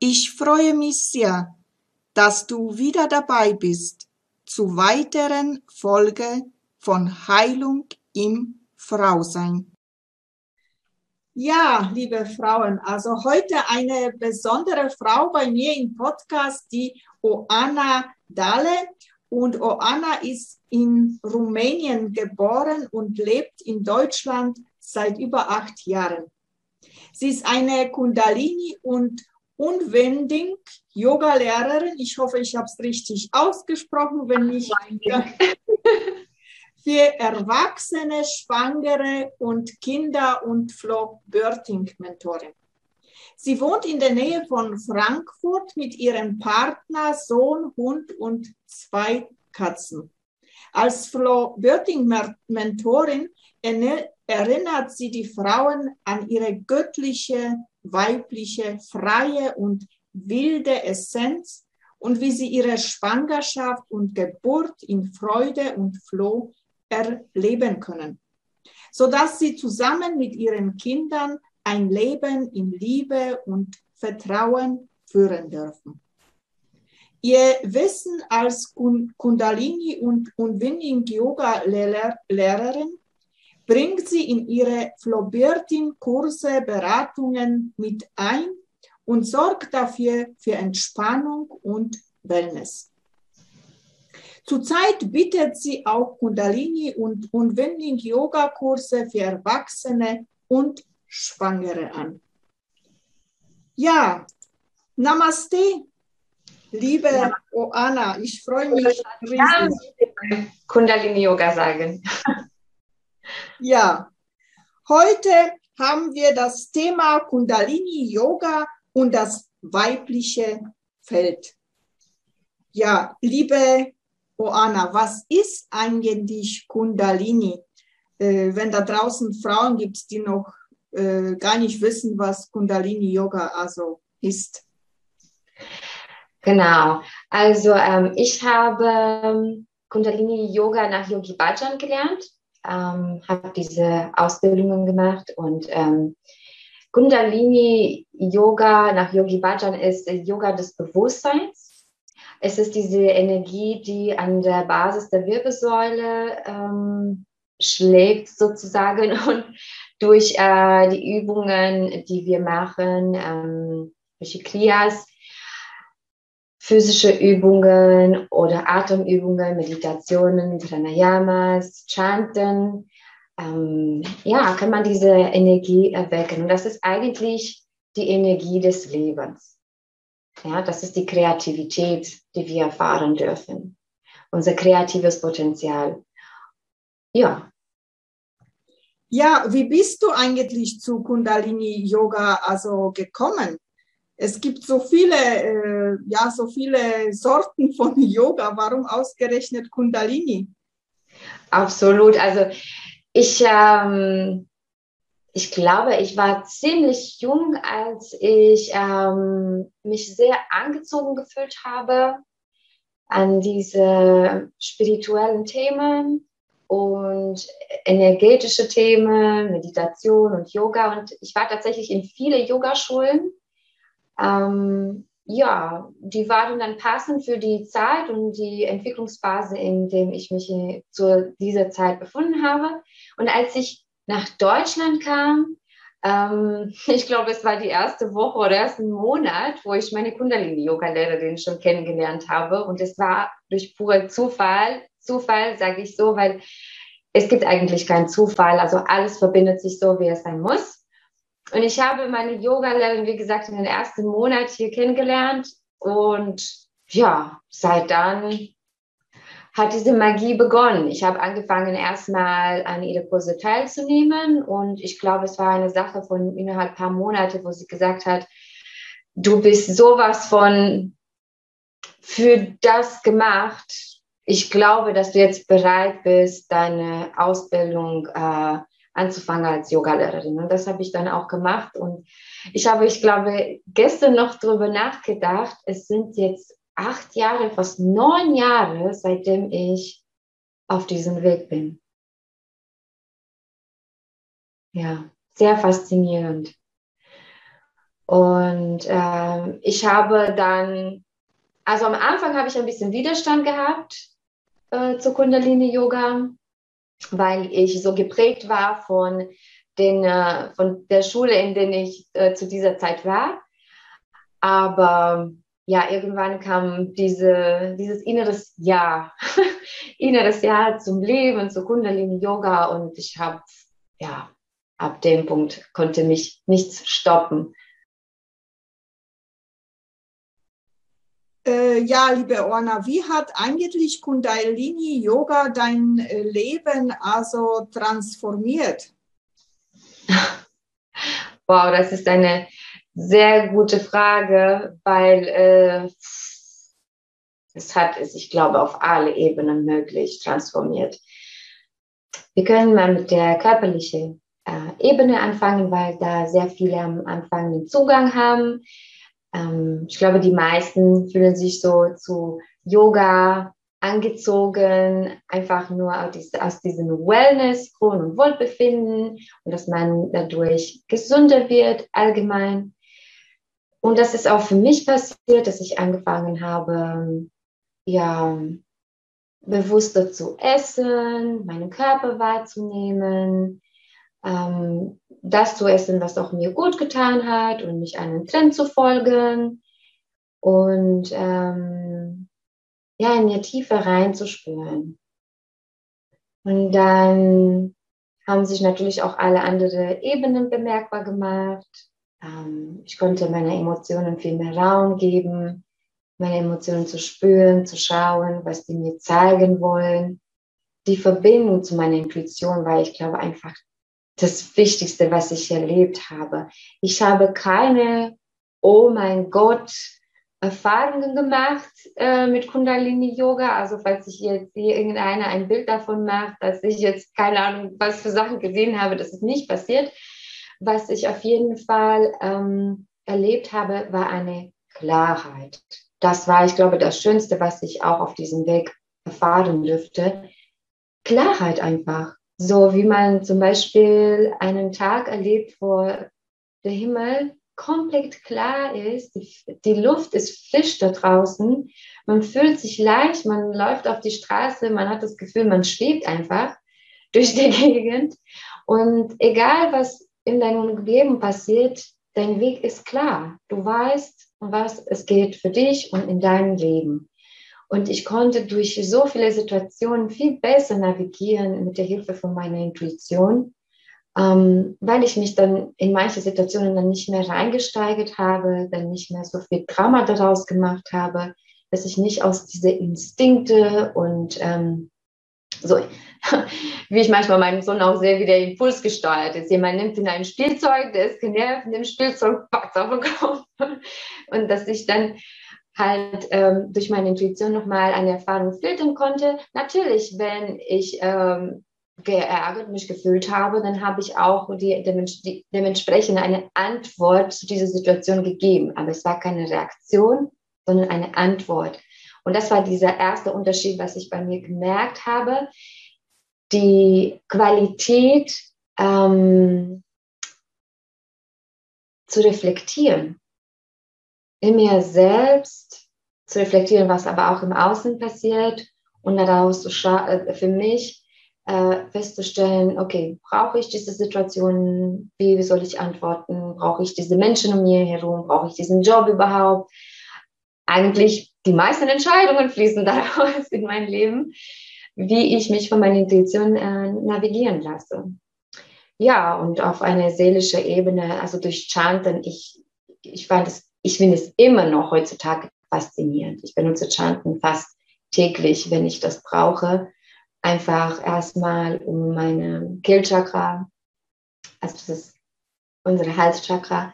Ich freue mich sehr, dass du wieder dabei bist zu weiteren Folge von Heilung im Frausein. Ja, liebe Frauen, also heute eine besondere Frau bei mir im Podcast, die Oana Dale. Und Oana ist in Rumänien geboren und lebt in Deutschland seit über acht Jahren. Sie ist eine Kundalini- und Unwending Yoga-Lehrerin. Ich hoffe, ich habe es richtig ausgesprochen, wenn nicht. für Erwachsene, Schwangere und Kinder und Flo Birthing Mentorin. Sie wohnt in der Nähe von Frankfurt mit ihrem Partner, Sohn, Hund und zwei Katzen. Als Flo Birthing Mentorin erinnert sie die Frauen an ihre göttliche weibliche, freie und wilde Essenz und wie sie ihre Schwangerschaft und Geburt in Freude und Floh erleben können, sodass sie zusammen mit ihren Kindern ein Leben in Liebe und Vertrauen führen dürfen. Ihr Wissen als Kundalini und Unwinding Yoga Lehrerin bringt sie in ihre Flobirtin-Kurse, Beratungen mit ein und sorgt dafür für Entspannung und Wellness. Zurzeit bietet sie auch Kundalini- und Unwinding-Yoga-Kurse für Erwachsene und Schwangere an. Ja, Namaste, liebe ja. Oana, ich freue mich riesig. Kundalini-Yoga sagen. Ja, heute haben wir das Thema Kundalini Yoga und das weibliche Feld. Ja, liebe Oana, was ist eigentlich Kundalini? Äh, wenn da draußen Frauen gibt, die noch äh, gar nicht wissen, was Kundalini Yoga also ist. Genau, also ähm, ich habe ähm, Kundalini Yoga nach Yogi Bhajan gelernt ähm, habe diese Ausbildungen gemacht und ähm, Kundalini Yoga nach Yogi Bhajan ist Yoga des Bewusstseins. Es ist diese Energie, die an der Basis der Wirbelsäule ähm, schlägt sozusagen und durch äh, die Übungen, die wir machen, ähm, durch die Kriyas, physische Übungen oder Atemübungen, Meditationen, Pranayamas, Chanten, ähm, ja, kann man diese Energie erwecken. Und das ist eigentlich die Energie des Lebens. Ja, das ist die Kreativität, die wir erfahren dürfen. Unser kreatives Potenzial. Ja. Ja, wie bist du eigentlich zu Kundalini Yoga also gekommen? Es gibt so viele, äh, ja, so viele Sorten von Yoga. Warum ausgerechnet Kundalini? Absolut. Also ich, ähm, ich glaube, ich war ziemlich jung, als ich ähm, mich sehr angezogen gefühlt habe an diese spirituellen Themen und energetische Themen, Meditation und Yoga. Und ich war tatsächlich in viele Yogaschulen. Ähm, ja, die waren dann passend für die Zeit und die Entwicklungsphase, in der ich mich zu dieser Zeit befunden habe. Und als ich nach Deutschland kam, ähm, ich glaube, es war die erste Woche oder ersten Monat, wo ich meine Kundalini-Yoga-Lehrerin schon kennengelernt habe. Und es war durch pure Zufall, Zufall sage ich so, weil es gibt eigentlich keinen Zufall. Also alles verbindet sich so, wie es sein muss. Und ich habe meine Yoga-Lehrerin, wie gesagt, in den ersten Monat hier kennengelernt. Und ja, seit dann hat diese Magie begonnen. Ich habe angefangen, erstmal an ihre Kurse teilzunehmen und ich glaube, es war eine Sache von innerhalb paar Monate, wo sie gesagt hat, du bist sowas von für das gemacht. Ich glaube, dass du jetzt bereit bist, deine Ausbildung äh, anzufangen als Yogalehrerin. Und das habe ich dann auch gemacht. Und ich habe, ich glaube, gestern noch darüber nachgedacht. Es sind jetzt acht Jahre, fast neun Jahre, seitdem ich auf diesem Weg bin. Ja, sehr faszinierend. Und äh, ich habe dann, also am Anfang habe ich ein bisschen Widerstand gehabt äh, zu Kundalini Yoga, weil ich so geprägt war von, den, äh, von der Schule, in der ich äh, zu dieser Zeit war. Aber ja, irgendwann kam diese, dieses inneres Ja, inneres Ja zum Leben, zu Kundalini Yoga und ich habe, ja, ab dem Punkt konnte mich nichts stoppen. Äh, ja, liebe Orna, wie hat eigentlich Kundalini Yoga dein äh, Leben also transformiert? Wow, das ist eine sehr gute Frage, weil äh, es hat es, ich glaube, auf alle Ebenen möglich transformiert. Wir können mal mit der körperlichen äh, Ebene anfangen, weil da sehr viele am Anfang den Zugang haben. Ähm, ich glaube, die meisten fühlen sich so zu Yoga angezogen, einfach nur aus diesem Wellness, Grund und Wohlbefinden und dass man dadurch gesünder wird allgemein. Und das ist auch für mich passiert, dass ich angefangen habe, ja, bewusster zu essen, meinen Körper wahrzunehmen, ähm, das zu essen, was auch mir gut getan hat und nicht einen Trend zu folgen und ähm, ja, in mir tiefer reinzuspüren. Und dann haben sich natürlich auch alle anderen Ebenen bemerkbar gemacht. Ähm, ich konnte meine Emotionen viel mehr Raum geben, meine Emotionen zu spüren, zu schauen, was die mir zeigen wollen. Die Verbindung zu meiner Intuition war, ich glaube, einfach das Wichtigste, was ich erlebt habe. Ich habe keine, oh mein Gott, Erfahrungen gemacht äh, mit Kundalini Yoga. Also falls ich jetzt irgendeiner ein Bild davon macht, dass ich jetzt keine Ahnung, was für Sachen gesehen habe, das ist nicht passiert. Was ich auf jeden Fall ähm, erlebt habe, war eine Klarheit. Das war, ich glaube, das Schönste, was ich auch auf diesem Weg erfahren dürfte. Klarheit einfach. So wie man zum Beispiel einen Tag erlebt, wo der Himmel komplett klar ist, die, die, Luft ist frisch da draußen, man fühlt sich leicht, man läuft auf die Straße, man hat das Gefühl, man schwebt einfach durch die Gegend. Und egal, was in deinem Leben passiert, dein Weg ist klar. Du weißt, was es geht für dich und in deinem Leben. Und ich konnte durch so viele Situationen viel besser navigieren mit der Hilfe von meiner Intuition, ähm, weil ich mich dann in manche Situationen dann nicht mehr reingesteigert habe, dann nicht mehr so viel Drama daraus gemacht habe, dass ich nicht aus diese Instinkte und ähm, so, wie ich manchmal meinen Sohn auch sehe, wie der Impuls gesteuert ist. Jemand nimmt in ein Spielzeug, der ist genervt, nimmt Spielzeug, packt auf den Kopf. Und dass ich dann halt ähm, durch meine Intuition nochmal eine Erfahrung filtern konnte. Natürlich, wenn ich ähm, geärgert mich gefühlt habe, dann habe ich auch die, die, dementsprechend eine Antwort zu dieser Situation gegeben. Aber es war keine Reaktion, sondern eine Antwort. Und das war dieser erste Unterschied, was ich bei mir gemerkt habe. Die Qualität ähm, zu reflektieren, in mir selbst zu reflektieren, was aber auch im Außen passiert und daraus äh, für mich äh, festzustellen, okay, brauche ich diese Situation, wie soll ich antworten, brauche ich diese Menschen um mir herum, brauche ich diesen Job überhaupt. Eigentlich die meisten Entscheidungen fließen daraus in mein Leben, wie ich mich von meiner Intuition äh, navigieren lasse. Ja, und auf eine seelische Ebene, also durch Chanten, ich, ich fand es, ich finde es immer noch heutzutage faszinierend. Ich benutze Chanten fast täglich, wenn ich das brauche. Einfach erstmal um meine Kehlchakra, also das ist unsere Halschakra,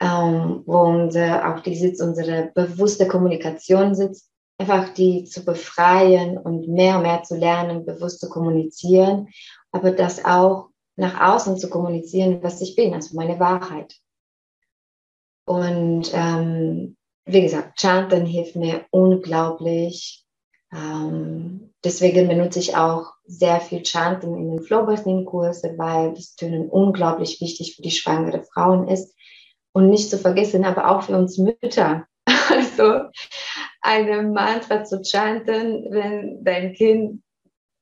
ähm, wo unser, auch die Sitz, unsere bewusste Kommunikation sitzt, einfach die zu befreien und mehr und mehr zu lernen, bewusst zu kommunizieren, aber das auch nach außen zu kommunizieren, was ich bin, also meine Wahrheit. Und ähm, wie gesagt, Chanten hilft mir unglaublich. Ähm, deswegen benutze ich auch sehr viel Chanten in den Flowbirthing-Kurse, weil das Tönen unglaublich wichtig für die schwangere Frauen ist. Und nicht zu vergessen, aber auch für uns Mütter. Also eine Mantra zu chanten, wenn dein Kind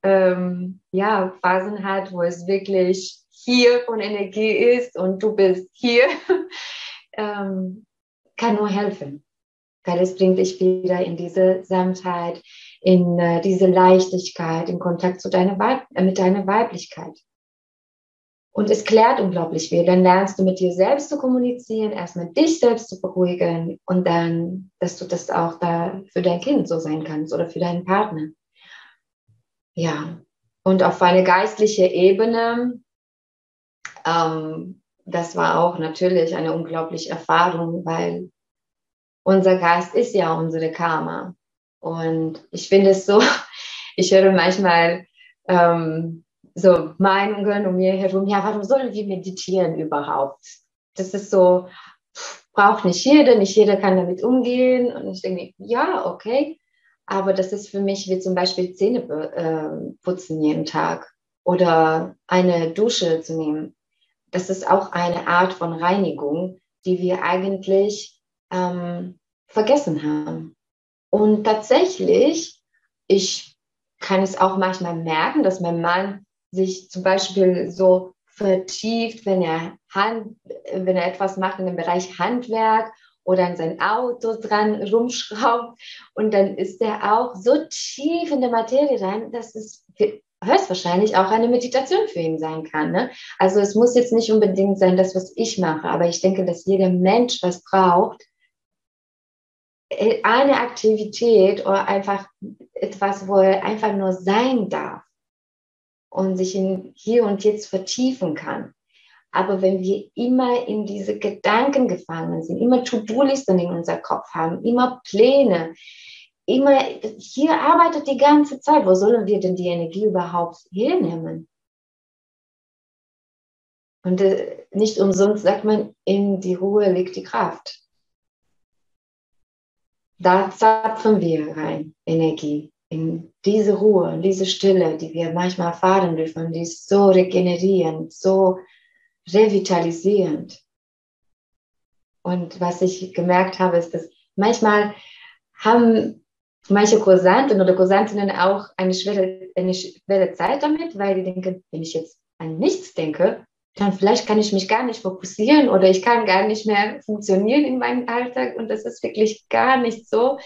ähm, ja, Phasen hat, wo es wirklich hier von Energie ist und du bist hier, ähm, kann nur helfen. Weil es bringt dich wieder in diese Sanftheit, in äh, diese Leichtigkeit, in Kontakt zu deiner Weib äh, mit deiner Weiblichkeit. Und es klärt unglaublich viel. Dann lernst du mit dir selbst zu kommunizieren, erstmal dich selbst zu beruhigen und dann, dass du das auch da für dein Kind so sein kannst oder für deinen Partner. Ja, und auf eine geistliche Ebene, ähm, das war auch natürlich eine unglaubliche Erfahrung, weil unser Geist ist ja unsere Karma. Und ich finde es so, ich höre manchmal ähm, so Meinungen um mir herum, ja, warum sollen wir meditieren überhaupt? Das ist so, braucht nicht jeder, nicht jeder kann damit umgehen. Und ich denke, ja, okay, aber das ist für mich wie zum Beispiel Zähne äh, putzen jeden Tag oder eine Dusche zu nehmen. Das ist auch eine Art von Reinigung, die wir eigentlich ähm, vergessen haben. Und tatsächlich, ich kann es auch manchmal merken, dass mein Mann sich zum Beispiel so vertieft, wenn er, Hand, wenn er etwas macht in dem Bereich Handwerk oder an sein Auto dran rumschraubt. Und dann ist er auch so tief in der Materie rein, dass es höchstwahrscheinlich auch eine Meditation für ihn sein kann. Ne? Also es muss jetzt nicht unbedingt sein, das, was ich mache, aber ich denke, dass jeder Mensch was braucht, äh, eine Aktivität oder einfach etwas, wo er einfach nur sein darf und sich in hier und jetzt vertiefen kann. Aber wenn wir immer in diese Gedanken gefangen sind, immer To-Do-Listen in unser Kopf haben, immer Pläne, immer hier arbeitet die ganze Zeit, wo sollen wir denn die Energie überhaupt hernehmen? Und äh, nicht umsonst sagt man, in die Ruhe liegt die Kraft. Da zapfen wir rein Energie in diese Ruhe, in diese Stille, die wir manchmal erfahren dürfen, die ist so regenerierend, so revitalisierend. Und was ich gemerkt habe, ist, dass manchmal haben manche Kursanten oder Kursantinnen auch eine schwere, eine schwere Zeit damit, weil die denken, wenn ich jetzt an nichts denke, dann vielleicht kann ich mich gar nicht fokussieren oder ich kann gar nicht mehr funktionieren in meinem Alltag. Und das ist wirklich gar nicht so,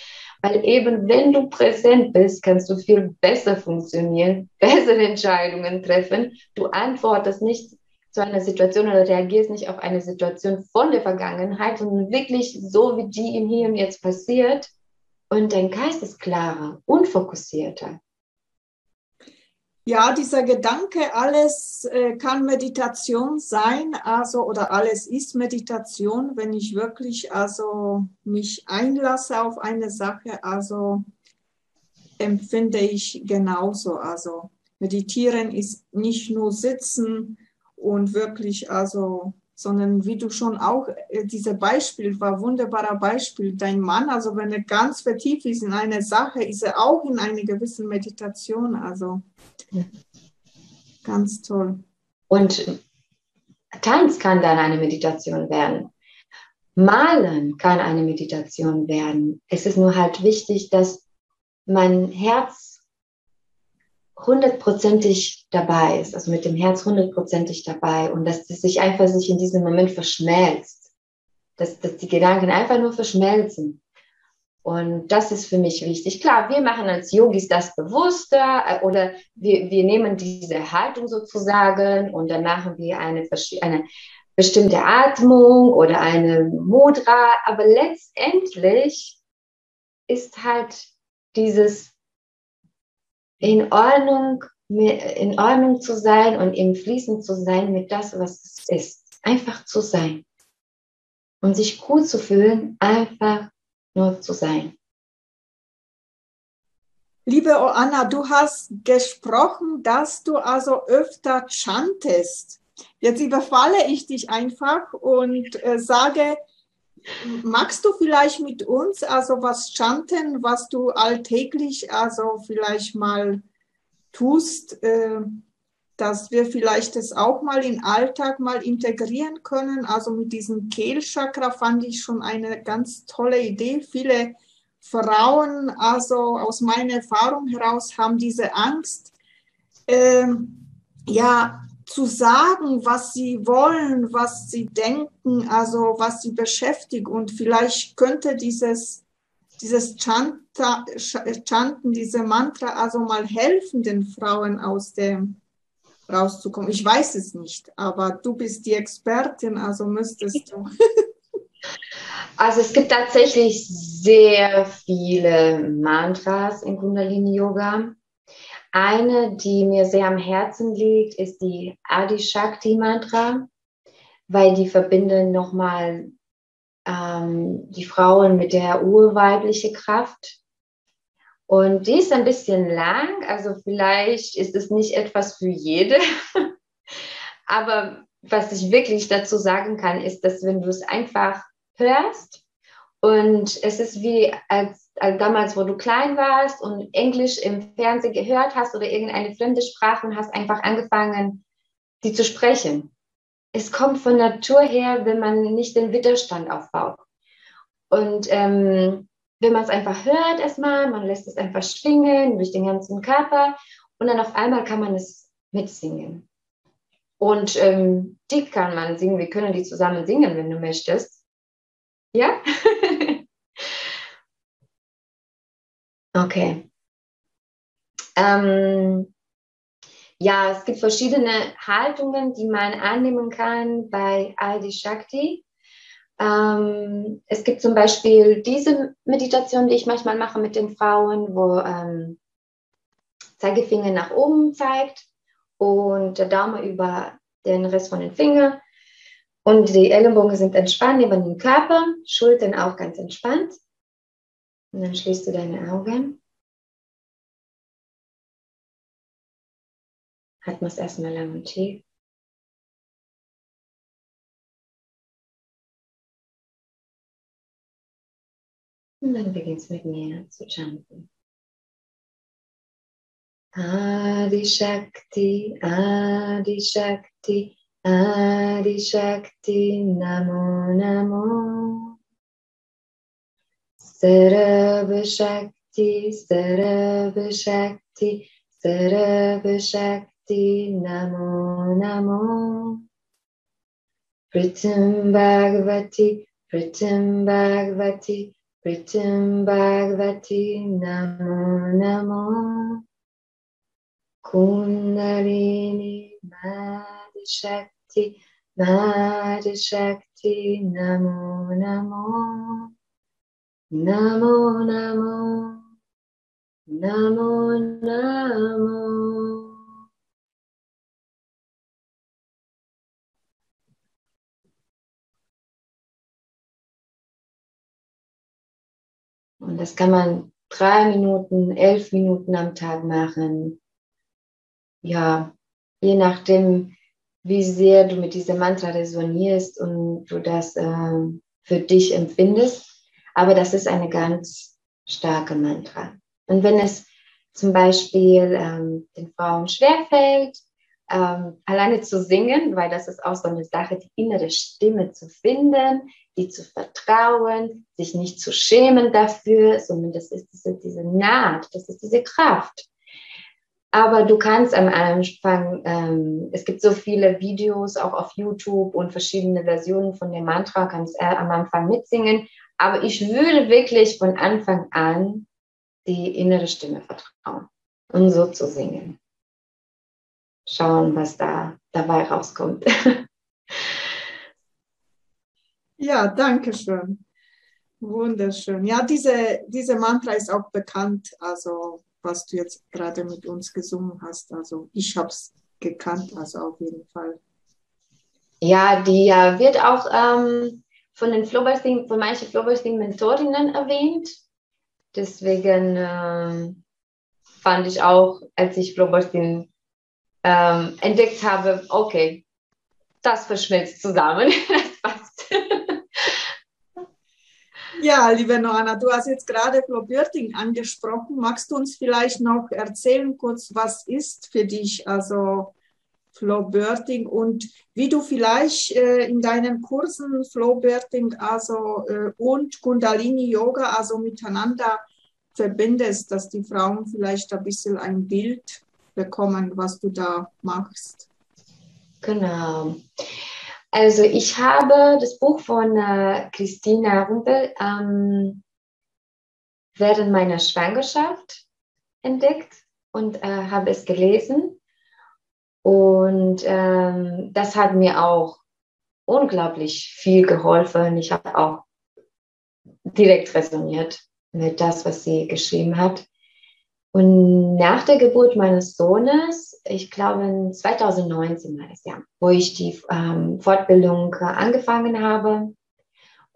weil eben wenn du präsent bist, kannst du viel besser funktionieren, bessere Entscheidungen treffen. Du antwortest nicht zu einer Situation oder reagierst nicht auf eine Situation von der Vergangenheit, sondern wirklich so, wie die im Hier und Jetzt passiert. Und dein Geist ist klarer, unfokussierter. Ja, dieser Gedanke, alles äh, kann Meditation sein, also oder alles ist Meditation, wenn ich wirklich also mich einlasse auf eine Sache, also empfinde ich genauso. Also meditieren ist nicht nur sitzen und wirklich, also, sondern wie du schon auch, äh, dieses Beispiel war wunderbarer Beispiel. Dein Mann, also wenn er ganz vertieft ist in eine Sache, ist er auch in einer gewissen Meditation, also ja. ganz toll. Und Tanz kann dann eine Meditation werden. Malen kann eine Meditation werden. Es ist nur halt wichtig, dass mein Herz hundertprozentig dabei ist, also mit dem Herz hundertprozentig dabei und dass es sich einfach sich in diesem Moment verschmelzt, dass, dass die Gedanken einfach nur verschmelzen. Und das ist für mich wichtig. Klar, wir machen als Yogis das bewusster äh, oder wir, wir nehmen diese Haltung sozusagen und dann machen wir eine, eine bestimmte Atmung oder eine Mudra. Aber letztendlich ist halt dieses in Ordnung, in Ordnung zu sein und im Fließen zu sein mit das, was es ist. Einfach zu sein. Und sich gut zu fühlen, einfach nur zu sein. Liebe Anna, du hast gesprochen, dass du also öfter chantest. Jetzt überfalle ich dich einfach und äh, sage, magst du vielleicht mit uns also was chanten, was du alltäglich also vielleicht mal tust, äh, dass wir vielleicht das auch mal in Alltag mal integrieren können. Also mit diesem Kehlchakra fand ich schon eine ganz tolle Idee. Viele Frauen, also aus meiner Erfahrung heraus, haben diese Angst, äh, ja, zu sagen, was sie wollen, was sie denken, also was sie beschäftigt. Und vielleicht könnte dieses, dieses Chanta, Chanten, diese Mantra also mal helfen, den Frauen aus dem rauszukommen. Ich weiß es nicht, aber du bist die Expertin, also müsstest du. Also es gibt tatsächlich sehr viele Mantras in Kundalini Yoga. Eine, die mir sehr am Herzen liegt, ist die Adi Shakti Mantra, weil die verbinden nochmal ähm, die Frauen mit der urweiblichen Kraft. Und die ist ein bisschen lang, also vielleicht ist es nicht etwas für jede. Aber was ich wirklich dazu sagen kann, ist, dass wenn du es einfach hörst und es ist wie als also damals, wo du klein warst und Englisch im Fernsehen gehört hast oder irgendeine fremde Sprache und hast einfach angefangen, die zu sprechen. Es kommt von Natur her, wenn man nicht den Widerstand aufbaut. Und ähm, wenn man es einfach hört erstmal, man lässt es einfach schwingen durch den ganzen Körper und dann auf einmal kann man es mitsingen. Und ähm, die kann man singen, wir können die zusammen singen, wenn du möchtest. Ja? Okay. Ähm, ja, es gibt verschiedene Haltungen, die man annehmen kann bei Adi Shakti. Ähm, es gibt zum Beispiel diese Meditation, die ich manchmal mache mit den Frauen, wo ähm, Zeigefinger nach oben zeigt und der Daumen über den Rest von den Fingern. Und die Ellenbogen sind entspannt neben dem Körper, Schultern auch ganz entspannt. Und dann schließt du deine Augen. Atmest erstmal lang und tief. Und dann beginnst mit mir zu chanten. Adi Shakti, Adi Shakti, Adi Shakti, Namo Namo. Sarva Shakti, Sarva Shakti, Sarva Shakti, Namo Namo. Pritam Bhagavati, Pritam Bhagavati, Pritam Bhagavati, Namo Namo. Kundalini Madhi Shakti, Madhi Shakti, Namo Namo. Namo Namo Namo Namo Und das kann man drei Minuten, elf Minuten am Tag machen. ja, je nachdem, wie sehr du mit diesem Mantra resonierst und du das äh, für dich empfindest. Aber das ist eine ganz starke Mantra. Und wenn es zum Beispiel ähm, den Frauen schwerfällt, ähm, alleine zu singen, weil das ist auch so eine Sache, die innere Stimme zu finden, die zu vertrauen, sich nicht zu schämen dafür, sondern das ist diese, diese Naht, das ist diese Kraft. Aber du kannst am Anfang, ähm, es gibt so viele Videos auch auf YouTube und verschiedene Versionen von dem Mantra, kannst äh, am Anfang mitsingen. Aber ich würde wirklich von Anfang an die innere Stimme vertrauen und so zu singen. Schauen, was da dabei rauskommt. ja, danke schön. Wunderschön. Ja, diese, diese Mantra ist auch bekannt, also was du jetzt gerade mit uns gesungen hast. Also ich habe es gekannt, also auf jeden Fall. Ja, die äh, wird auch ähm, von den Flowbirthing, von manchen Flowbirthing-Mentorinnen erwähnt. Deswegen äh, fand ich auch, als ich Flowbirthing ähm, entdeckt habe, okay, das verschmilzt zusammen. Ja, liebe Noana, du hast jetzt gerade Flo Börting angesprochen. Magst du uns vielleicht noch erzählen kurz, was ist für dich also Flo Börting und wie du vielleicht äh, in deinen Kursen Flo Börting also äh, und Kundalini Yoga also miteinander verbindest, dass die Frauen vielleicht ein bisschen ein Bild bekommen, was du da machst. Genau. Also ich habe das Buch von äh, Christina Rumpel ähm, während meiner Schwangerschaft entdeckt und äh, habe es gelesen. Und ähm, das hat mir auch unglaublich viel geholfen. Ich habe auch direkt resoniert mit das, was sie geschrieben hat. Und nach der Geburt meines Sohnes, ich glaube 2019 war das ja, wo ich die ähm, Fortbildung äh, angefangen habe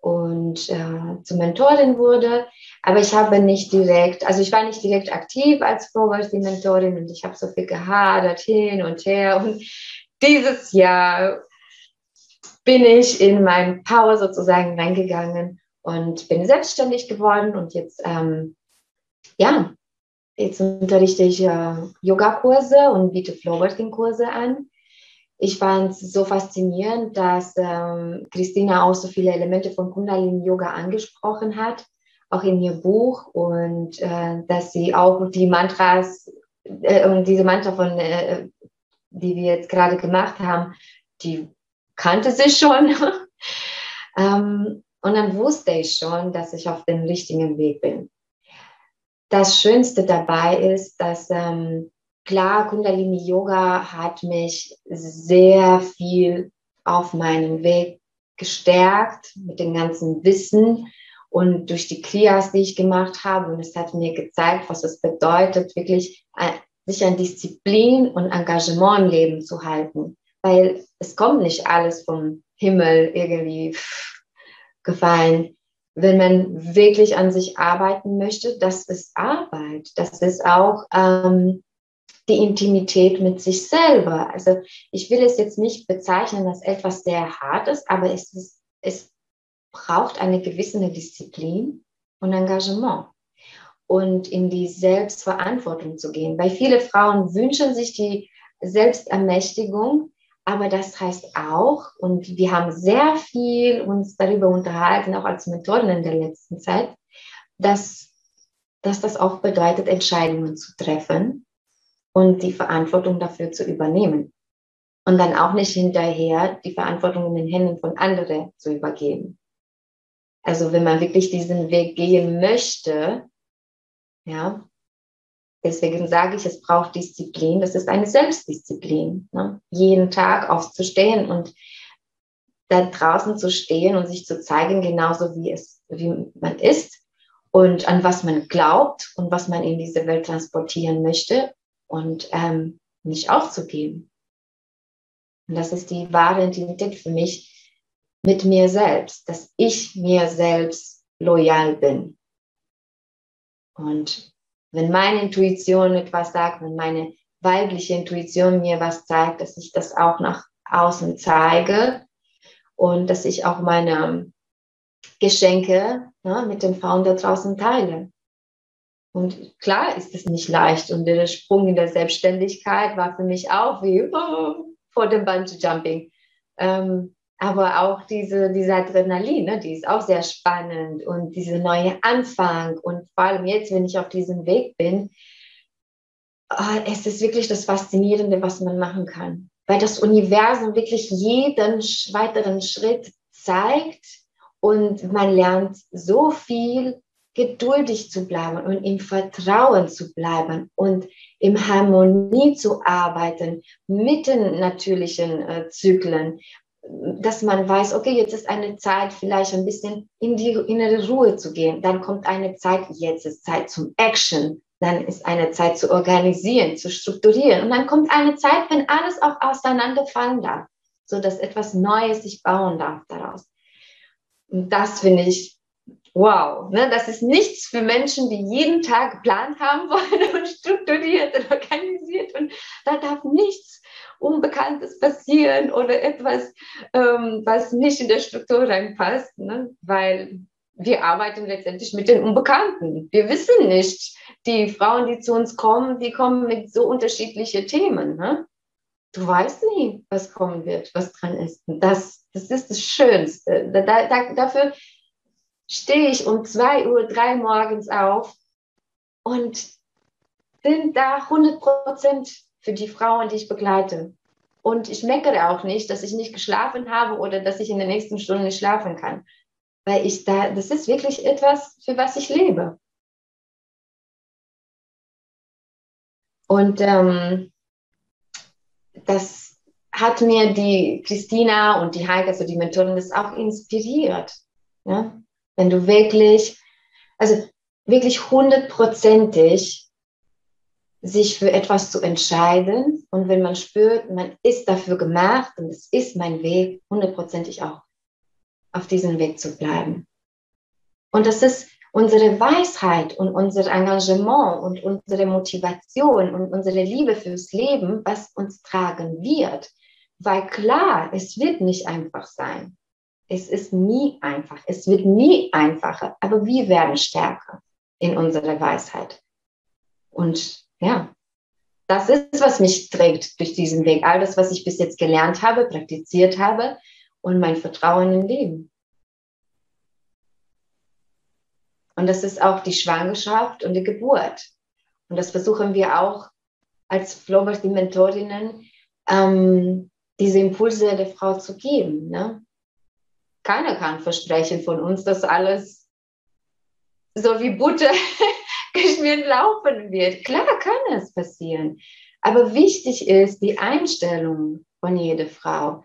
und äh, zur Mentorin wurde. Aber ich habe nicht direkt, also ich war nicht direkt aktiv als die mentorin und ich habe so viel gehadert hin und her. Und dieses Jahr bin ich in mein Power sozusagen reingegangen und bin selbstständig geworden und jetzt, ähm, ja, Jetzt unterrichte ich äh, Yogakurse und biete Flowworking-Kurse an. Ich fand es so faszinierend, dass ähm, Christina auch so viele Elemente von Kundalini Yoga angesprochen hat, auch in ihr Buch und äh, dass sie auch die Mantras äh, und diese Mantra von, äh, die wir jetzt gerade gemacht haben, die kannte sie schon. ähm, und dann wusste ich schon, dass ich auf dem richtigen Weg bin das Schönste dabei ist, dass ähm, klar, Kundalini Yoga hat mich sehr viel auf meinem Weg gestärkt mit dem ganzen Wissen und durch die Kriyas, die ich gemacht habe. Und es hat mir gezeigt, was es bedeutet, wirklich äh, sich an Disziplin und Engagement im Leben zu halten. Weil es kommt nicht alles vom Himmel irgendwie gefallen wenn man wirklich an sich arbeiten möchte, das ist Arbeit. Das ist auch ähm, die Intimität mit sich selber. Also ich will es jetzt nicht bezeichnen als etwas sehr hart ist, aber es, ist, es braucht eine gewisse Disziplin und Engagement und in die Selbstverantwortung zu gehen. Weil viele Frauen wünschen sich die Selbstermächtigung, aber das heißt auch, und wir haben sehr viel uns darüber unterhalten, auch als Mentoren in der letzten Zeit, dass, dass das auch bedeutet, Entscheidungen zu treffen und die Verantwortung dafür zu übernehmen. Und dann auch nicht hinterher die Verantwortung in den Händen von anderen zu übergeben. Also wenn man wirklich diesen Weg gehen möchte, ja, Deswegen sage ich, es braucht Disziplin. Das ist eine Selbstdisziplin. Ne? Jeden Tag aufzustehen und da draußen zu stehen und sich zu zeigen, genauso wie es, wie man ist und an was man glaubt und was man in diese Welt transportieren möchte und ähm, nicht aufzugeben. Und das ist die wahre Identität für mich mit mir selbst, dass ich mir selbst loyal bin. Und wenn meine Intuition etwas sagt, wenn meine weibliche Intuition mir was zeigt, dass ich das auch nach außen zeige und dass ich auch meine Geschenke ne, mit den Frauen da draußen teile. Und klar ist es nicht leicht. Und der Sprung in der Selbstständigkeit war für mich auch wie oh, vor dem Bungee Jumping. Ähm, aber auch diese, diese Adrenalin, ne, die ist auch sehr spannend. Und diese neue Anfang. Und vor allem jetzt, wenn ich auf diesem Weg bin, oh, es ist wirklich das Faszinierende, was man machen kann, weil das Universum wirklich jeden weiteren Schritt zeigt. Und man lernt so viel geduldig zu bleiben und im Vertrauen zu bleiben und im Harmonie zu arbeiten mit den natürlichen äh, Zyklen, dass man weiß, okay, jetzt ist eine Zeit, vielleicht ein bisschen in die innere Ruhe zu gehen. Dann kommt eine Zeit, jetzt ist Zeit zum Action. Dann ist eine Zeit zu organisieren, zu strukturieren. Und dann kommt eine Zeit, wenn alles auch auseinanderfallen darf, so dass etwas Neues sich bauen darf daraus. Und das finde ich wow. Ne? Das ist nichts für Menschen, die jeden Tag geplant haben wollen und strukturiert und organisiert. Und da darf nichts Unbekanntes passieren oder etwas, ähm, was nicht in der Struktur reinpasst. Ne? Weil wir arbeiten letztendlich mit den Unbekannten. Wir wissen nicht, die Frauen, die zu uns kommen, die kommen mit so unterschiedlichen Themen. Ne? Du weißt nie, was kommen wird, was dran ist. Das, das ist das Schönste. Da, da, dafür stehe ich um 2 Uhr, 3 morgens auf und bin da 100 Prozent für die Frauen, die ich begleite. Und ich meckere auch nicht, dass ich nicht geschlafen habe oder dass ich in den nächsten Stunden nicht schlafen kann. Weil ich da, das ist wirklich etwas, für was ich lebe. Und ähm, das hat mir die Christina und die Heike, also die Mentorin, das auch inspiriert. Ja? Wenn du wirklich, also wirklich hundertprozentig sich für etwas zu entscheiden und wenn man spürt, man ist dafür gemacht und es ist mein Weg, hundertprozentig auch auf diesem Weg zu bleiben. Und das ist unsere Weisheit und unser Engagement und unsere Motivation und unsere Liebe fürs Leben, was uns tragen wird. Weil klar, es wird nicht einfach sein. Es ist nie einfach. Es wird nie einfacher. Aber wir werden stärker in unserer Weisheit. Und ja, das ist, was mich trägt durch diesen Weg. All das, was ich bis jetzt gelernt habe, praktiziert habe und mein Vertrauen im Leben. Und das ist auch die Schwangerschaft und die Geburt. Und das versuchen wir auch als Flowbirth, die Mentorinnen, ähm, diese Impulse der Frau zu geben. Ne? Keiner kann versprechen von uns, dass alles so wie Butter geschmiert laufen wird. Klar kann es passieren. Aber wichtig ist die Einstellung von jeder Frau,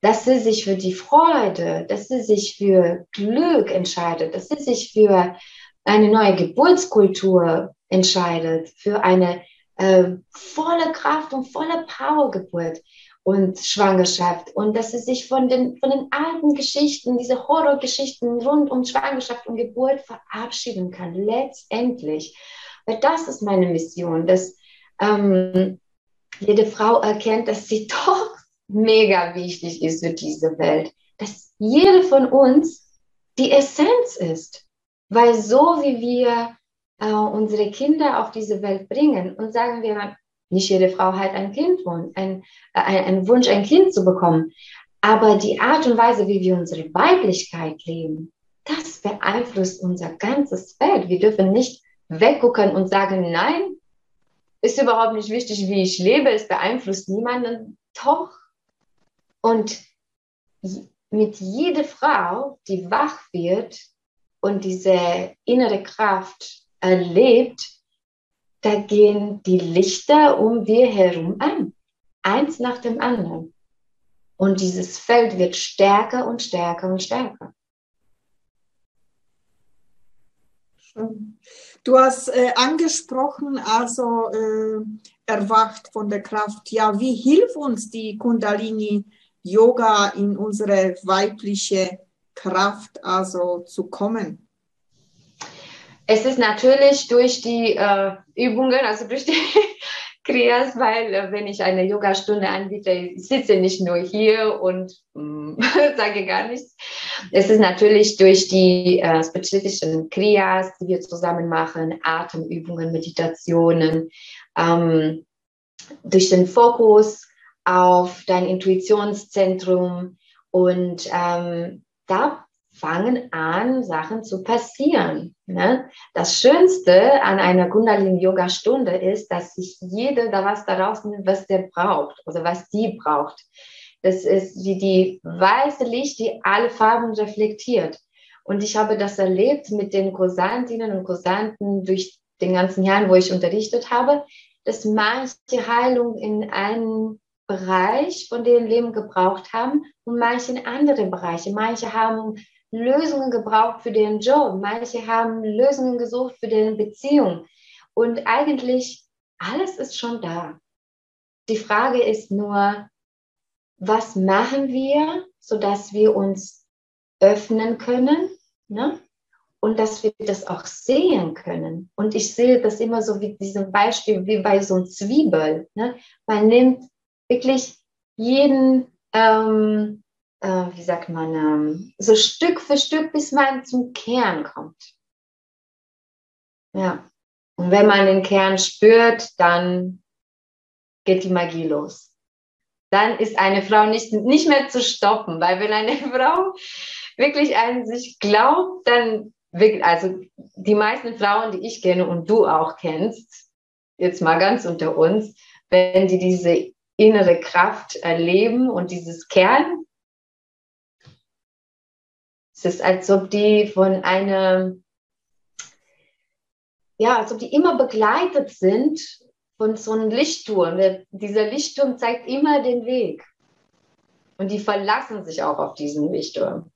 dass sie sich für die Freude, dass sie sich für Glück entscheidet, dass sie sich für eine neue Geburtskultur entscheidet, für eine äh, volle Kraft und volle Power-Geburt und Schwangerschaft. Und dass sie sich von den, von den alten Geschichten, diese Horrorgeschichten rund um Schwangerschaft und Geburt verabschieden kann, letztendlich. Weil das ist meine Mission, dass ähm, jede Frau erkennt, dass sie doch mega wichtig ist für diese Welt, dass jede von uns die Essenz ist, weil so wie wir äh, unsere Kinder auf diese Welt bringen und sagen wir, nicht jede Frau hat ein Kind wünscht, ein, äh, ein, ein Wunsch, ein Kind zu bekommen. Aber die Art und Weise, wie wir unsere Weiblichkeit leben, das beeinflusst unser ganzes Feld. Wir dürfen nicht weggucken und sagen, nein, ist überhaupt nicht wichtig, wie ich lebe, es beeinflusst niemanden. Doch. Und mit jeder Frau, die wach wird und diese innere Kraft erlebt, da gehen die Lichter um wir herum an, eins nach dem anderen. Und dieses Feld wird stärker und stärker und stärker. Du hast äh, angesprochen, also äh, erwacht von der Kraft. Ja, wie hilft uns die Kundalini Yoga in unsere weibliche Kraft also zu kommen? Es ist natürlich durch die äh, Übungen, also durch die Kriyas, weil äh, wenn ich eine Yogastunde anbiete, ich sitze nicht nur hier und mm, sage gar nichts. Es ist natürlich durch die äh, spezifischen Kriyas, die wir zusammen machen, Atemübungen, Meditationen, ähm, durch den Fokus auf dein Intuitionszentrum und ähm, da fangen an, Sachen zu passieren. Ne? Das Schönste an einer Kundalini-Yoga-Stunde ist, dass sich jeder da was daraus nimmt, was der braucht oder was die braucht. Das ist wie die weiße Licht, die alle Farben reflektiert. Und ich habe das erlebt mit den Kursantinnen und Kursanten durch den ganzen Jahren, wo ich unterrichtet habe, dass manche Heilung in einem Bereich von denen Leben gebraucht haben und manche in andere Bereiche. Manche haben Lösungen gebraucht für den Job, manche haben Lösungen gesucht für deren Beziehung. Und eigentlich alles ist schon da. Die Frage ist nur, was machen wir, sodass wir uns öffnen können ne? und dass wir das auch sehen können. Und ich sehe das immer so wie diesem Beispiel, wie bei so einem Zwiebel. Ne? Man nimmt wirklich jeden ähm, äh, wie sagt man, ähm, so Stück für Stück, bis man zum Kern kommt. Ja. Und wenn man den Kern spürt, dann geht die Magie los. Dann ist eine Frau nicht, nicht mehr zu stoppen, weil wenn eine Frau wirklich an sich glaubt, dann wirklich, also die meisten Frauen, die ich kenne und du auch kennst, jetzt mal ganz unter uns, wenn die diese innere Kraft erleben und dieses Kern, es ist, als ob die von einem, ja, als ob die immer begleitet sind von so einem Lichtturm. Dieser Lichtturm zeigt immer den Weg. Und die verlassen sich auch auf diesen Lichtturm.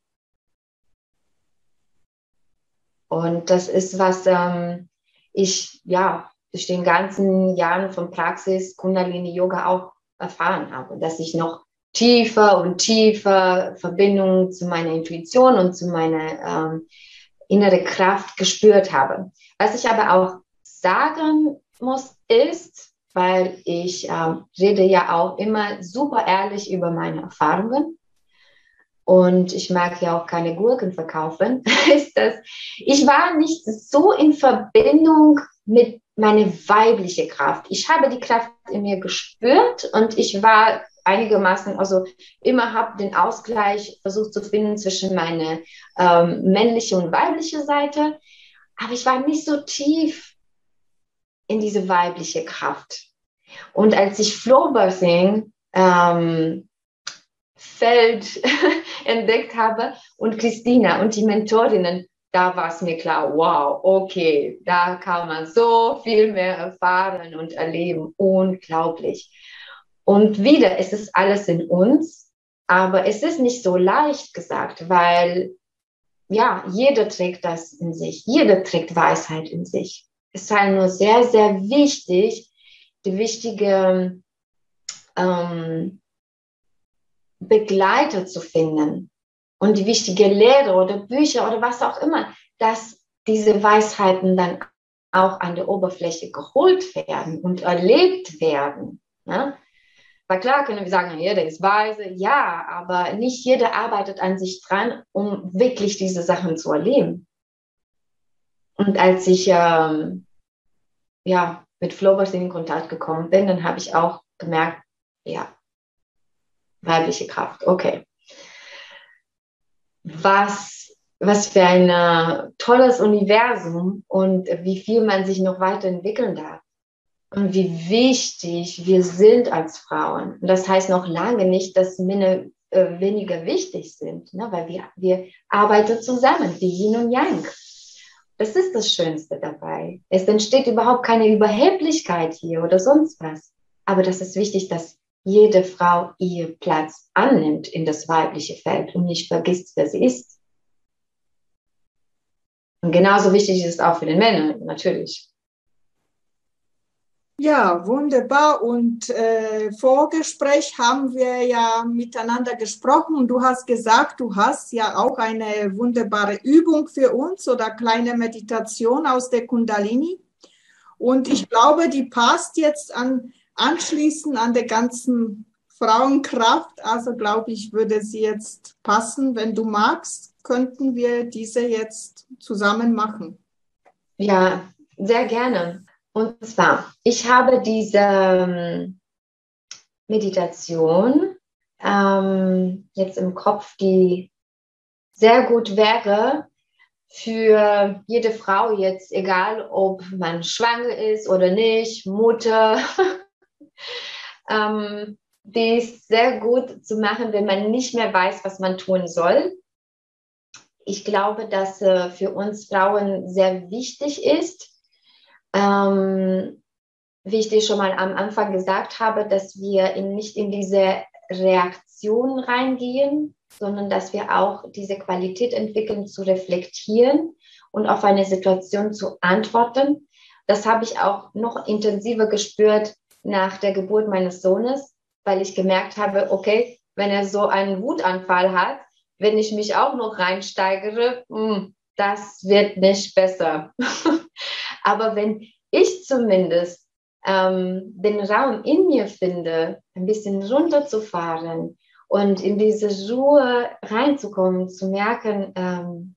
Und das ist, was ähm, ich ja durch den ganzen Jahren von Praxis Kundalini Yoga auch erfahren habe, dass ich noch tiefer und tiefer Verbindung zu meiner Intuition und zu meiner ähm, innere Kraft gespürt habe. Was ich aber auch sagen muss, ist, weil ich ähm, rede ja auch immer super ehrlich über meine Erfahrungen und ich mag ja auch keine Gurken verkaufen, ist das, ich war nicht so in Verbindung mit meiner weiblichen Kraft. Ich habe die Kraft in mir gespürt und ich war einigermaßen, also immer habe den Ausgleich versucht zu finden zwischen meine ähm, männliche und weibliche Seite. Aber ich war nicht so tief in diese weibliche Kraft. Und als ich Flowbirthing ähm, Feld entdeckt habe und Christina und die Mentorinnen, da war es mir klar, wow, okay, da kann man so viel mehr erfahren und erleben. Unglaublich. Und wieder ist es alles in uns, aber es ist nicht so leicht gesagt, weil ja, jeder trägt das in sich, jeder trägt Weisheit in sich. Es ist halt nur sehr, sehr wichtig, die wichtige ähm, Begleiter zu finden und die wichtige Lehre oder Bücher oder was auch immer, dass diese Weisheiten dann auch an der Oberfläche geholt werden und erlebt werden. Ne? Weil klar können wir sagen, jeder ist weise, ja, aber nicht jeder arbeitet an sich dran, um wirklich diese Sachen zu erleben. Und als ich ähm, ja, mit Flowbirds in Kontakt gekommen bin, dann habe ich auch gemerkt, ja, weibliche Kraft, okay. Was, was für ein äh, tolles Universum und wie viel man sich noch weiterentwickeln darf und wie wichtig wir sind als Frauen. Und das heißt noch lange nicht, dass Männer äh, weniger wichtig sind, ne? weil wir, wir arbeiten zusammen, wie Yin und Yang. Das ist das Schönste dabei. Es entsteht überhaupt keine Überheblichkeit hier oder sonst was. Aber das ist wichtig, dass jede Frau ihr Platz annimmt in das weibliche Feld und nicht vergisst, wer sie ist. Und genauso wichtig ist es auch für den Männer, natürlich. Ja, wunderbar. Und äh, Vorgespräch haben wir ja miteinander gesprochen und du hast gesagt, du hast ja auch eine wunderbare Übung für uns oder kleine Meditation aus der Kundalini. Und ich glaube, die passt jetzt an anschließen an der ganzen Frauenkraft. Also glaube ich, würde sie jetzt passen. Wenn du magst, könnten wir diese jetzt zusammen machen. Ja, sehr gerne. Und zwar, ich habe diese ähm, Meditation ähm, jetzt im Kopf, die sehr gut wäre für jede Frau jetzt, egal ob man schwanger ist oder nicht, Mutter. ähm, die ist sehr gut zu machen, wenn man nicht mehr weiß, was man tun soll. Ich glaube, dass äh, für uns Frauen sehr wichtig ist, ähm, wie ich dir schon mal am Anfang gesagt habe, dass wir in, nicht in diese Reaktion reingehen, sondern dass wir auch diese Qualität entwickeln, zu reflektieren und auf eine Situation zu antworten. Das habe ich auch noch intensiver gespürt nach der Geburt meines Sohnes, weil ich gemerkt habe, okay, wenn er so einen Wutanfall hat, wenn ich mich auch noch reinsteigere, hm, das wird nicht besser. Aber wenn ich zumindest ähm, den Raum in mir finde, ein bisschen runterzufahren und in diese Ruhe reinzukommen, zu merken, ähm,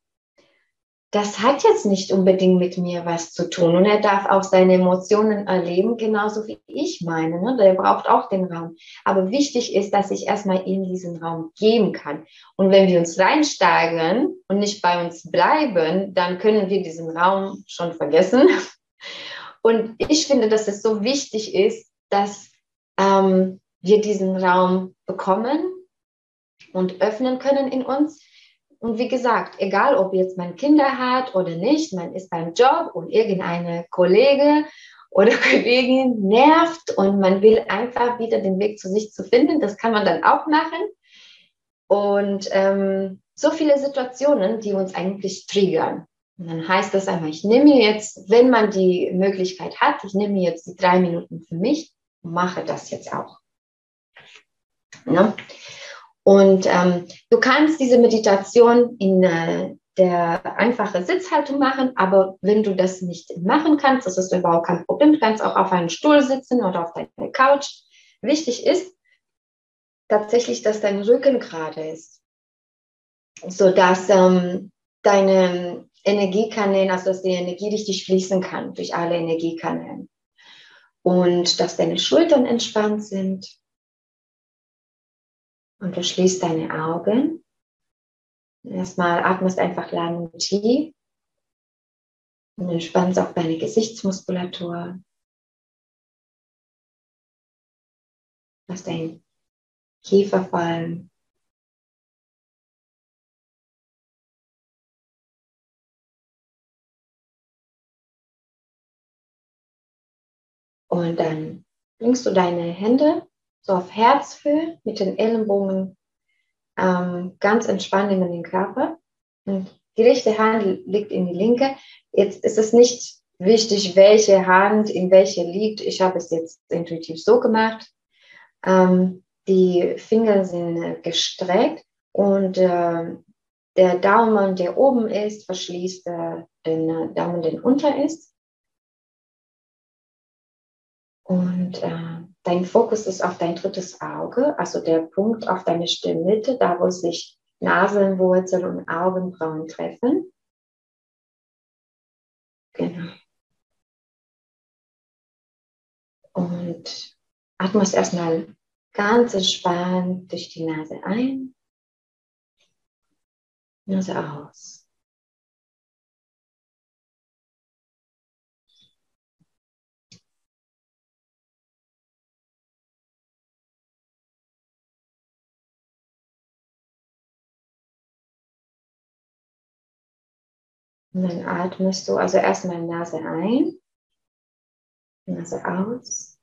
das hat jetzt nicht unbedingt mit mir was zu tun. Und er darf auch seine Emotionen erleben, genauso wie ich meine. Ne? Der braucht auch den Raum. Aber wichtig ist, dass ich erstmal in diesen Raum geben kann. Und wenn wir uns reinsteigen und nicht bei uns bleiben, dann können wir diesen Raum schon vergessen. Und ich finde, dass es so wichtig ist, dass ähm, wir diesen Raum bekommen und öffnen können in uns und wie gesagt, egal ob jetzt man Kinder hat oder nicht, man ist beim Job und irgendeine Kollege oder Kollegin nervt und man will einfach wieder den Weg zu sich zu finden, das kann man dann auch machen. Und ähm, so viele Situationen, die uns eigentlich triggern. Und dann heißt das einmal, ich nehme mir jetzt, wenn man die Möglichkeit hat, ich nehme mir jetzt die drei Minuten für mich und mache das jetzt auch. Ne? Und ähm, du kannst diese Meditation in äh, der einfachen Sitzhaltung machen, aber wenn du das nicht machen kannst, das ist überhaupt kein Problem. Du kannst auch auf einem Stuhl sitzen oder auf deiner Couch. Wichtig ist tatsächlich, dass dein Rücken gerade ist, sodass ähm, deine Energiekanäle, also dass die Energie richtig fließen kann durch alle Energiekanäle und dass deine Schultern entspannt sind und du schließt deine Augen. Erstmal atmest einfach lang und tief. Und entspannst auch deine Gesichtsmuskulatur. Lass deinen Kiefer fallen. Und dann bringst du deine Hände so auf Herzhöhe mit den Ellenbogen ähm, ganz entspannt in den Körper. Und die rechte Hand liegt in die linke. Jetzt ist es nicht wichtig, welche Hand in welche liegt. Ich habe es jetzt intuitiv so gemacht. Ähm, die Finger sind gestreckt und äh, der Daumen, der oben ist, verschließt äh, den Daumen, der unter ist. Und äh, dein Fokus ist auf dein drittes Auge, also der Punkt auf deine Stimmmitte, da wo sich Nasenwurzel und Augenbrauen treffen. Genau. Und atmest erstmal ganz entspannt durch die Nase ein, Nase aus. Und dann atmest du also erstmal Nase ein, Nase aus,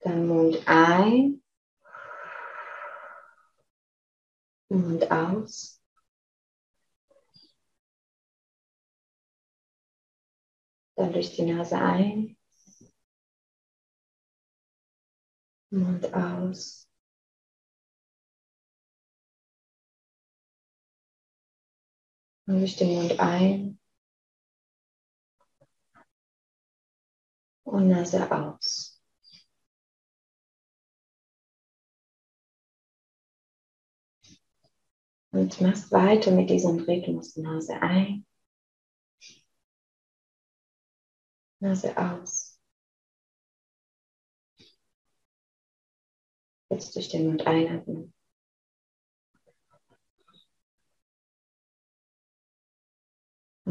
dann Mund ein, Mund aus. Dann durch die Nase ein, Mund aus. Und durch den Mund ein. Und Nase aus. Und machst weiter mit diesem Rhythmus. Nase ein. Nase aus. Jetzt durch den Mund einatmen.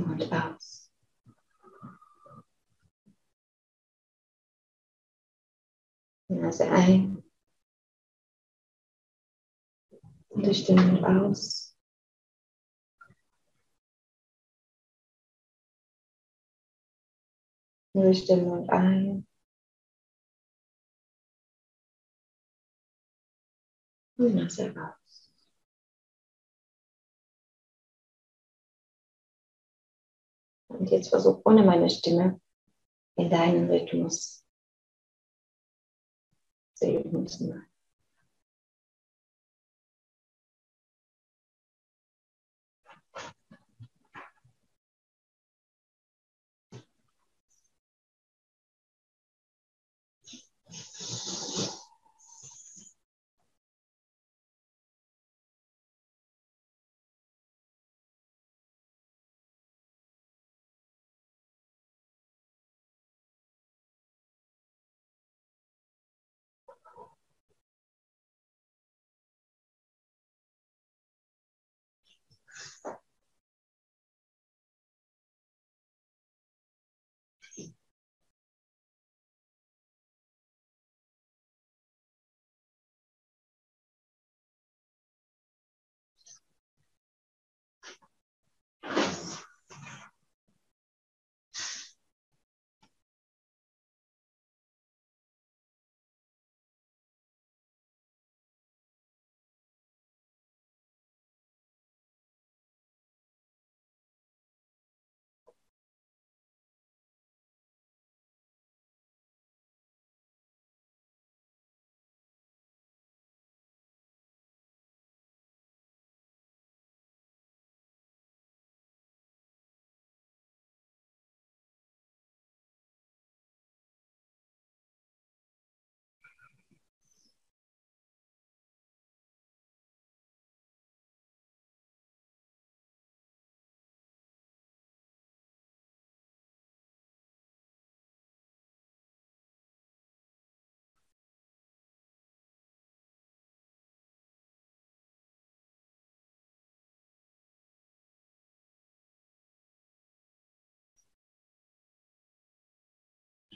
Und aus. Nase ein. Durch den aus. Durch den Mund ein. Und Nase raus. Und jetzt versuch ohne meine Stimme in deinen Rhythmus zu üben zu machen.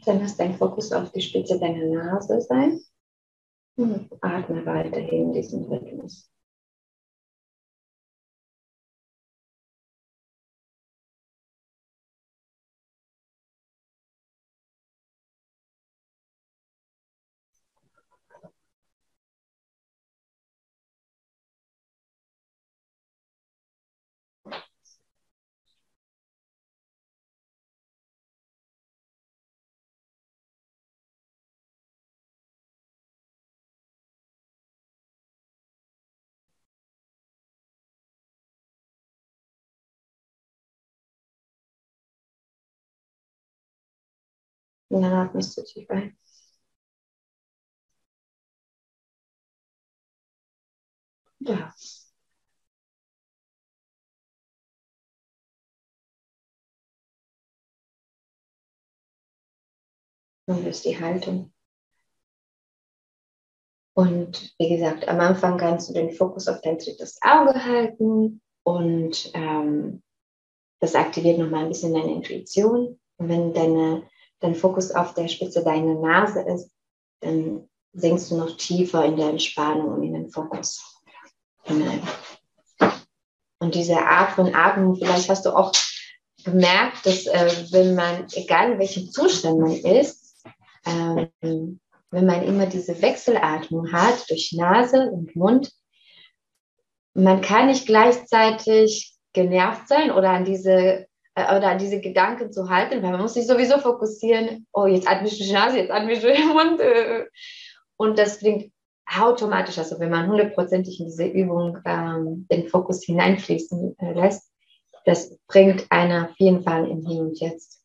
Dann lass dein Fokus auf die Spitze deiner Nase sein und atme weiterhin diesen Rhythmus. Und dann atmest du tief ein. Ja. Und das ist die Haltung. Und wie gesagt, am Anfang kannst du den Fokus auf dein drittes Auge halten und ähm, das aktiviert nochmal ein bisschen deine Intuition. Und wenn deine dein Fokus auf der Spitze deiner Nase ist, dann sinkst du noch tiefer in der Entspannung und in den Fokus hinein. Und diese Art von Atmung, vielleicht hast du auch gemerkt, dass äh, wenn man, egal in welchem Zustand man ist, ähm, wenn man immer diese Wechselatmung hat durch Nase und Mund, man kann nicht gleichzeitig genervt sein oder an diese äh, oder diese Gedanken zu halten, weil man muss sich sowieso fokussieren, oh, jetzt atme ich die Nase, jetzt atme ich den Mund. Äh. Und das klingt automatisch, also wenn man hundertprozentig in diese Übung ähm, den Fokus hineinfließen äh, lässt, das bringt einer auf jeden Fall im Hier und Jetzt.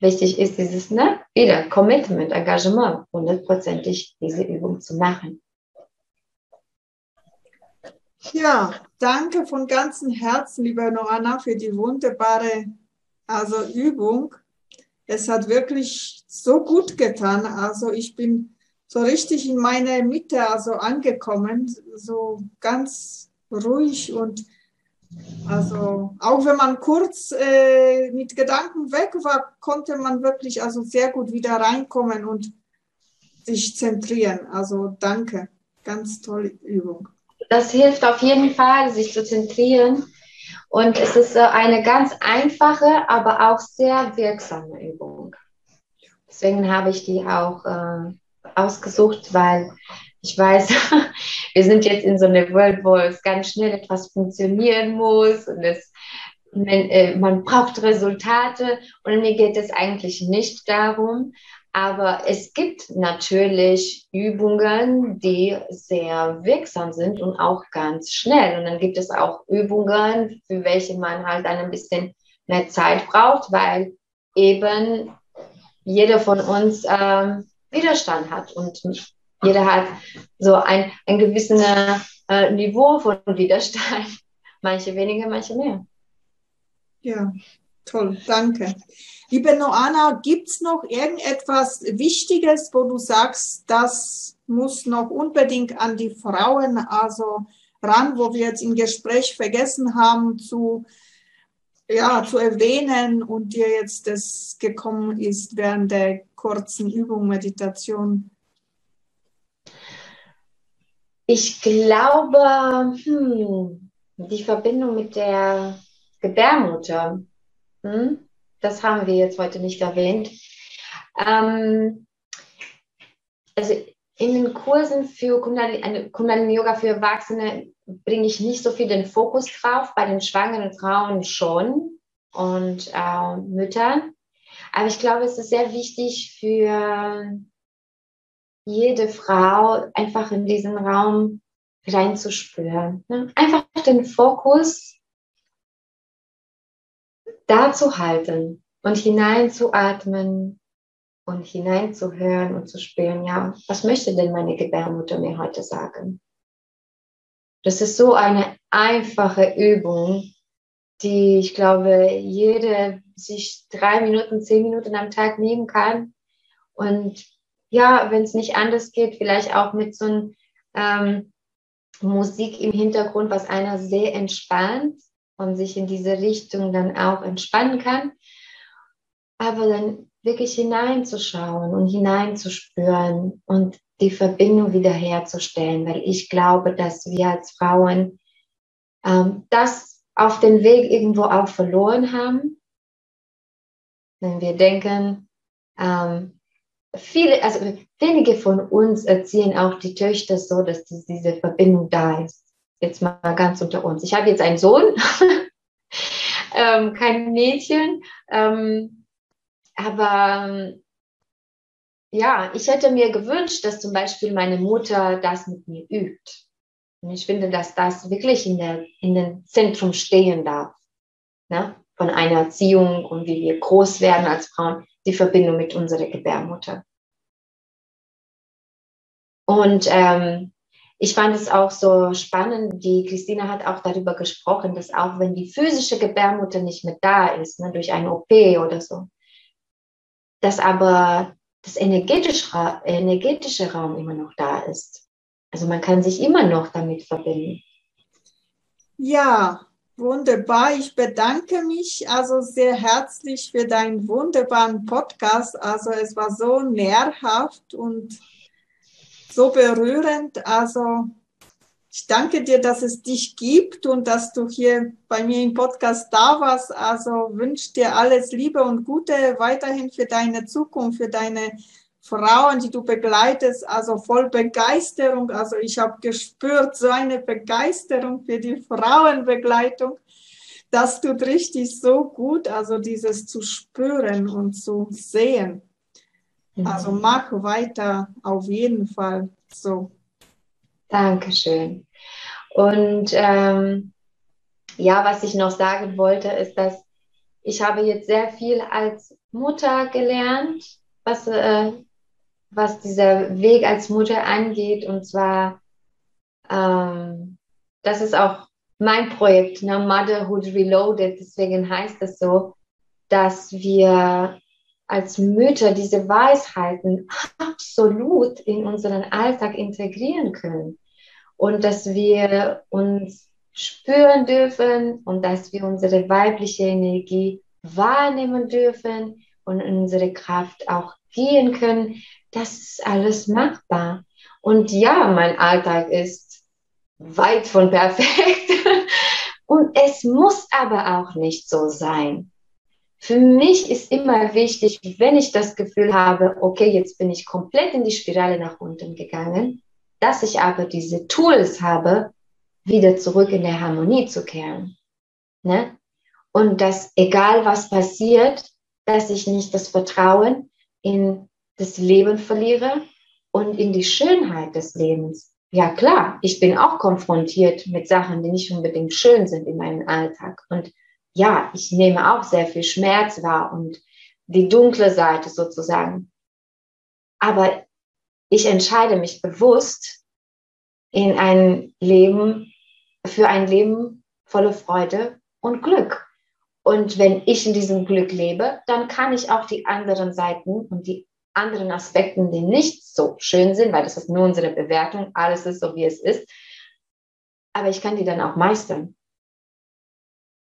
wichtig ist dieses, ne, wieder Commitment, Engagement, hundertprozentig diese Übung zu machen. Ja, danke von ganzem Herzen, liebe Noana, für die wunderbare also Übung. Es hat wirklich so gut getan. Also ich bin so richtig in meiner Mitte also angekommen, so ganz ruhig und also auch wenn man kurz äh, mit Gedanken weg war, konnte man wirklich also sehr gut wieder reinkommen und sich zentrieren. Also danke, ganz tolle Übung. Das hilft auf jeden Fall, sich zu zentrieren. Und es ist äh, eine ganz einfache, aber auch sehr wirksame Übung. Deswegen habe ich die auch äh, ausgesucht, weil ich weiß, wir sind jetzt in so einer Welt, wo es ganz schnell etwas funktionieren muss und es, man, äh, man braucht Resultate und mir geht es eigentlich nicht darum. Aber es gibt natürlich Übungen, die sehr wirksam sind und auch ganz schnell. Und dann gibt es auch Übungen, für welche man halt ein bisschen mehr Zeit braucht, weil eben jeder von uns ähm, Widerstand hat und jeder hat so ein, ein gewisses äh, Niveau von Widerstand. Manche weniger, manche mehr. Ja, toll, danke. Liebe Noana, gibt es noch irgendetwas Wichtiges, wo du sagst, das muss noch unbedingt an die Frauen also ran, wo wir jetzt im Gespräch vergessen haben zu, ja, zu erwähnen und dir jetzt das gekommen ist während der kurzen Übung Meditation? Ich glaube, hm, die Verbindung mit der Gebärmutter, hm, das haben wir jetzt heute nicht erwähnt. Ähm, also in den Kursen für Kundalini, Kundalini Yoga für Erwachsene bringe ich nicht so viel den Fokus drauf, bei den schwangeren Frauen schon und äh, Müttern. Aber ich glaube, es ist sehr wichtig für jede Frau einfach in diesen Raum reinzuspüren. Ne? Einfach den Fokus zu halten und hineinzuatmen und hineinzuhören und zu spüren, ja, was möchte denn meine Gebärmutter mir heute sagen? Das ist so eine einfache Übung, die ich glaube, jede sich drei Minuten, zehn Minuten am Tag nehmen kann und ja, wenn es nicht anders geht, vielleicht auch mit so einem ähm, Musik im Hintergrund, was einer sehr entspannt und sich in diese Richtung dann auch entspannen kann. Aber dann wirklich hineinzuschauen und hineinzuspüren und die Verbindung wiederherzustellen, weil ich glaube, dass wir als Frauen ähm, das auf dem Weg irgendwo auch verloren haben. Wenn wir denken, ähm, viele, also wenige von uns erziehen auch die Töchter so, dass diese Verbindung da ist. Jetzt mal ganz unter uns. Ich habe jetzt einen Sohn, ähm, kein Mädchen, ähm, aber ja, ich hätte mir gewünscht, dass zum Beispiel meine Mutter das mit mir übt. Und ich finde, dass das wirklich in, der, in dem Zentrum stehen darf. Ne? Von einer Erziehung und wie wir groß werden als Frauen die Verbindung mit unserer Gebärmutter. Und ähm, ich fand es auch so spannend, die Christina hat auch darüber gesprochen, dass auch wenn die physische Gebärmutter nicht mehr da ist, ne, durch eine OP oder so, dass aber das energetische, energetische Raum immer noch da ist. Also man kann sich immer noch damit verbinden. Ja, Wunderbar, ich bedanke mich also sehr herzlich für deinen wunderbaren Podcast. Also es war so nährhaft und so berührend. Also ich danke dir, dass es dich gibt und dass du hier bei mir im Podcast da warst. Also wünsche dir alles Liebe und Gute weiterhin für deine Zukunft, für deine Frauen, die du begleitest, also voll Begeisterung. Also ich habe gespürt, so eine Begeisterung für die Frauenbegleitung. Das tut richtig so gut, also dieses zu spüren und zu sehen. Mhm. Also mach weiter, auf jeden Fall so. Dankeschön. Und ähm, ja, was ich noch sagen wollte, ist, dass ich habe jetzt sehr viel als Mutter gelernt, was, äh, was dieser Weg als Mutter angeht. Und zwar, ähm, das ist auch mein Projekt, ne? Motherhood Reloaded. Deswegen heißt es so, dass wir als Mütter diese Weisheiten absolut in unseren Alltag integrieren können und dass wir uns spüren dürfen und dass wir unsere weibliche Energie wahrnehmen dürfen und unsere Kraft auch gehen können. Das ist alles machbar. Und ja, mein Alltag ist weit von perfekt. Und es muss aber auch nicht so sein. Für mich ist immer wichtig, wenn ich das Gefühl habe, okay, jetzt bin ich komplett in die Spirale nach unten gegangen, dass ich aber diese Tools habe, wieder zurück in der Harmonie zu kehren. Ne? Und dass egal was passiert, dass ich nicht das Vertrauen in das Leben verliere und in die Schönheit des Lebens. Ja klar, ich bin auch konfrontiert mit Sachen, die nicht unbedingt schön sind in meinem Alltag. Und ja, ich nehme auch sehr viel Schmerz wahr und die dunkle Seite sozusagen. Aber ich entscheide mich bewusst in ein Leben, für ein Leben voller Freude und Glück. Und wenn ich in diesem Glück lebe, dann kann ich auch die anderen Seiten und die anderen Aspekten, die nicht so schön sind, weil das ist nur unsere Bewertung, alles ist so, wie es ist, aber ich kann die dann auch meistern.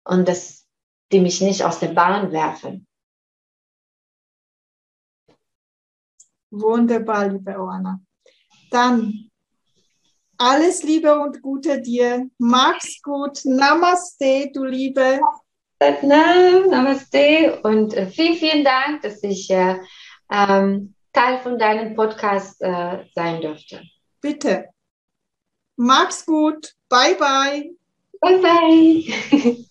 Und dass die mich nicht aus der Bahn werfen. Wunderbar, liebe Oana. Dann alles Liebe und Gute dir. Mach's gut. Namaste, du Liebe. Namaste und äh, vielen, vielen Dank, dass ich äh, ähm, Teil von deinem Podcast äh, sein durfte. Bitte. Mach's gut. Bye, bye. Bye, bye.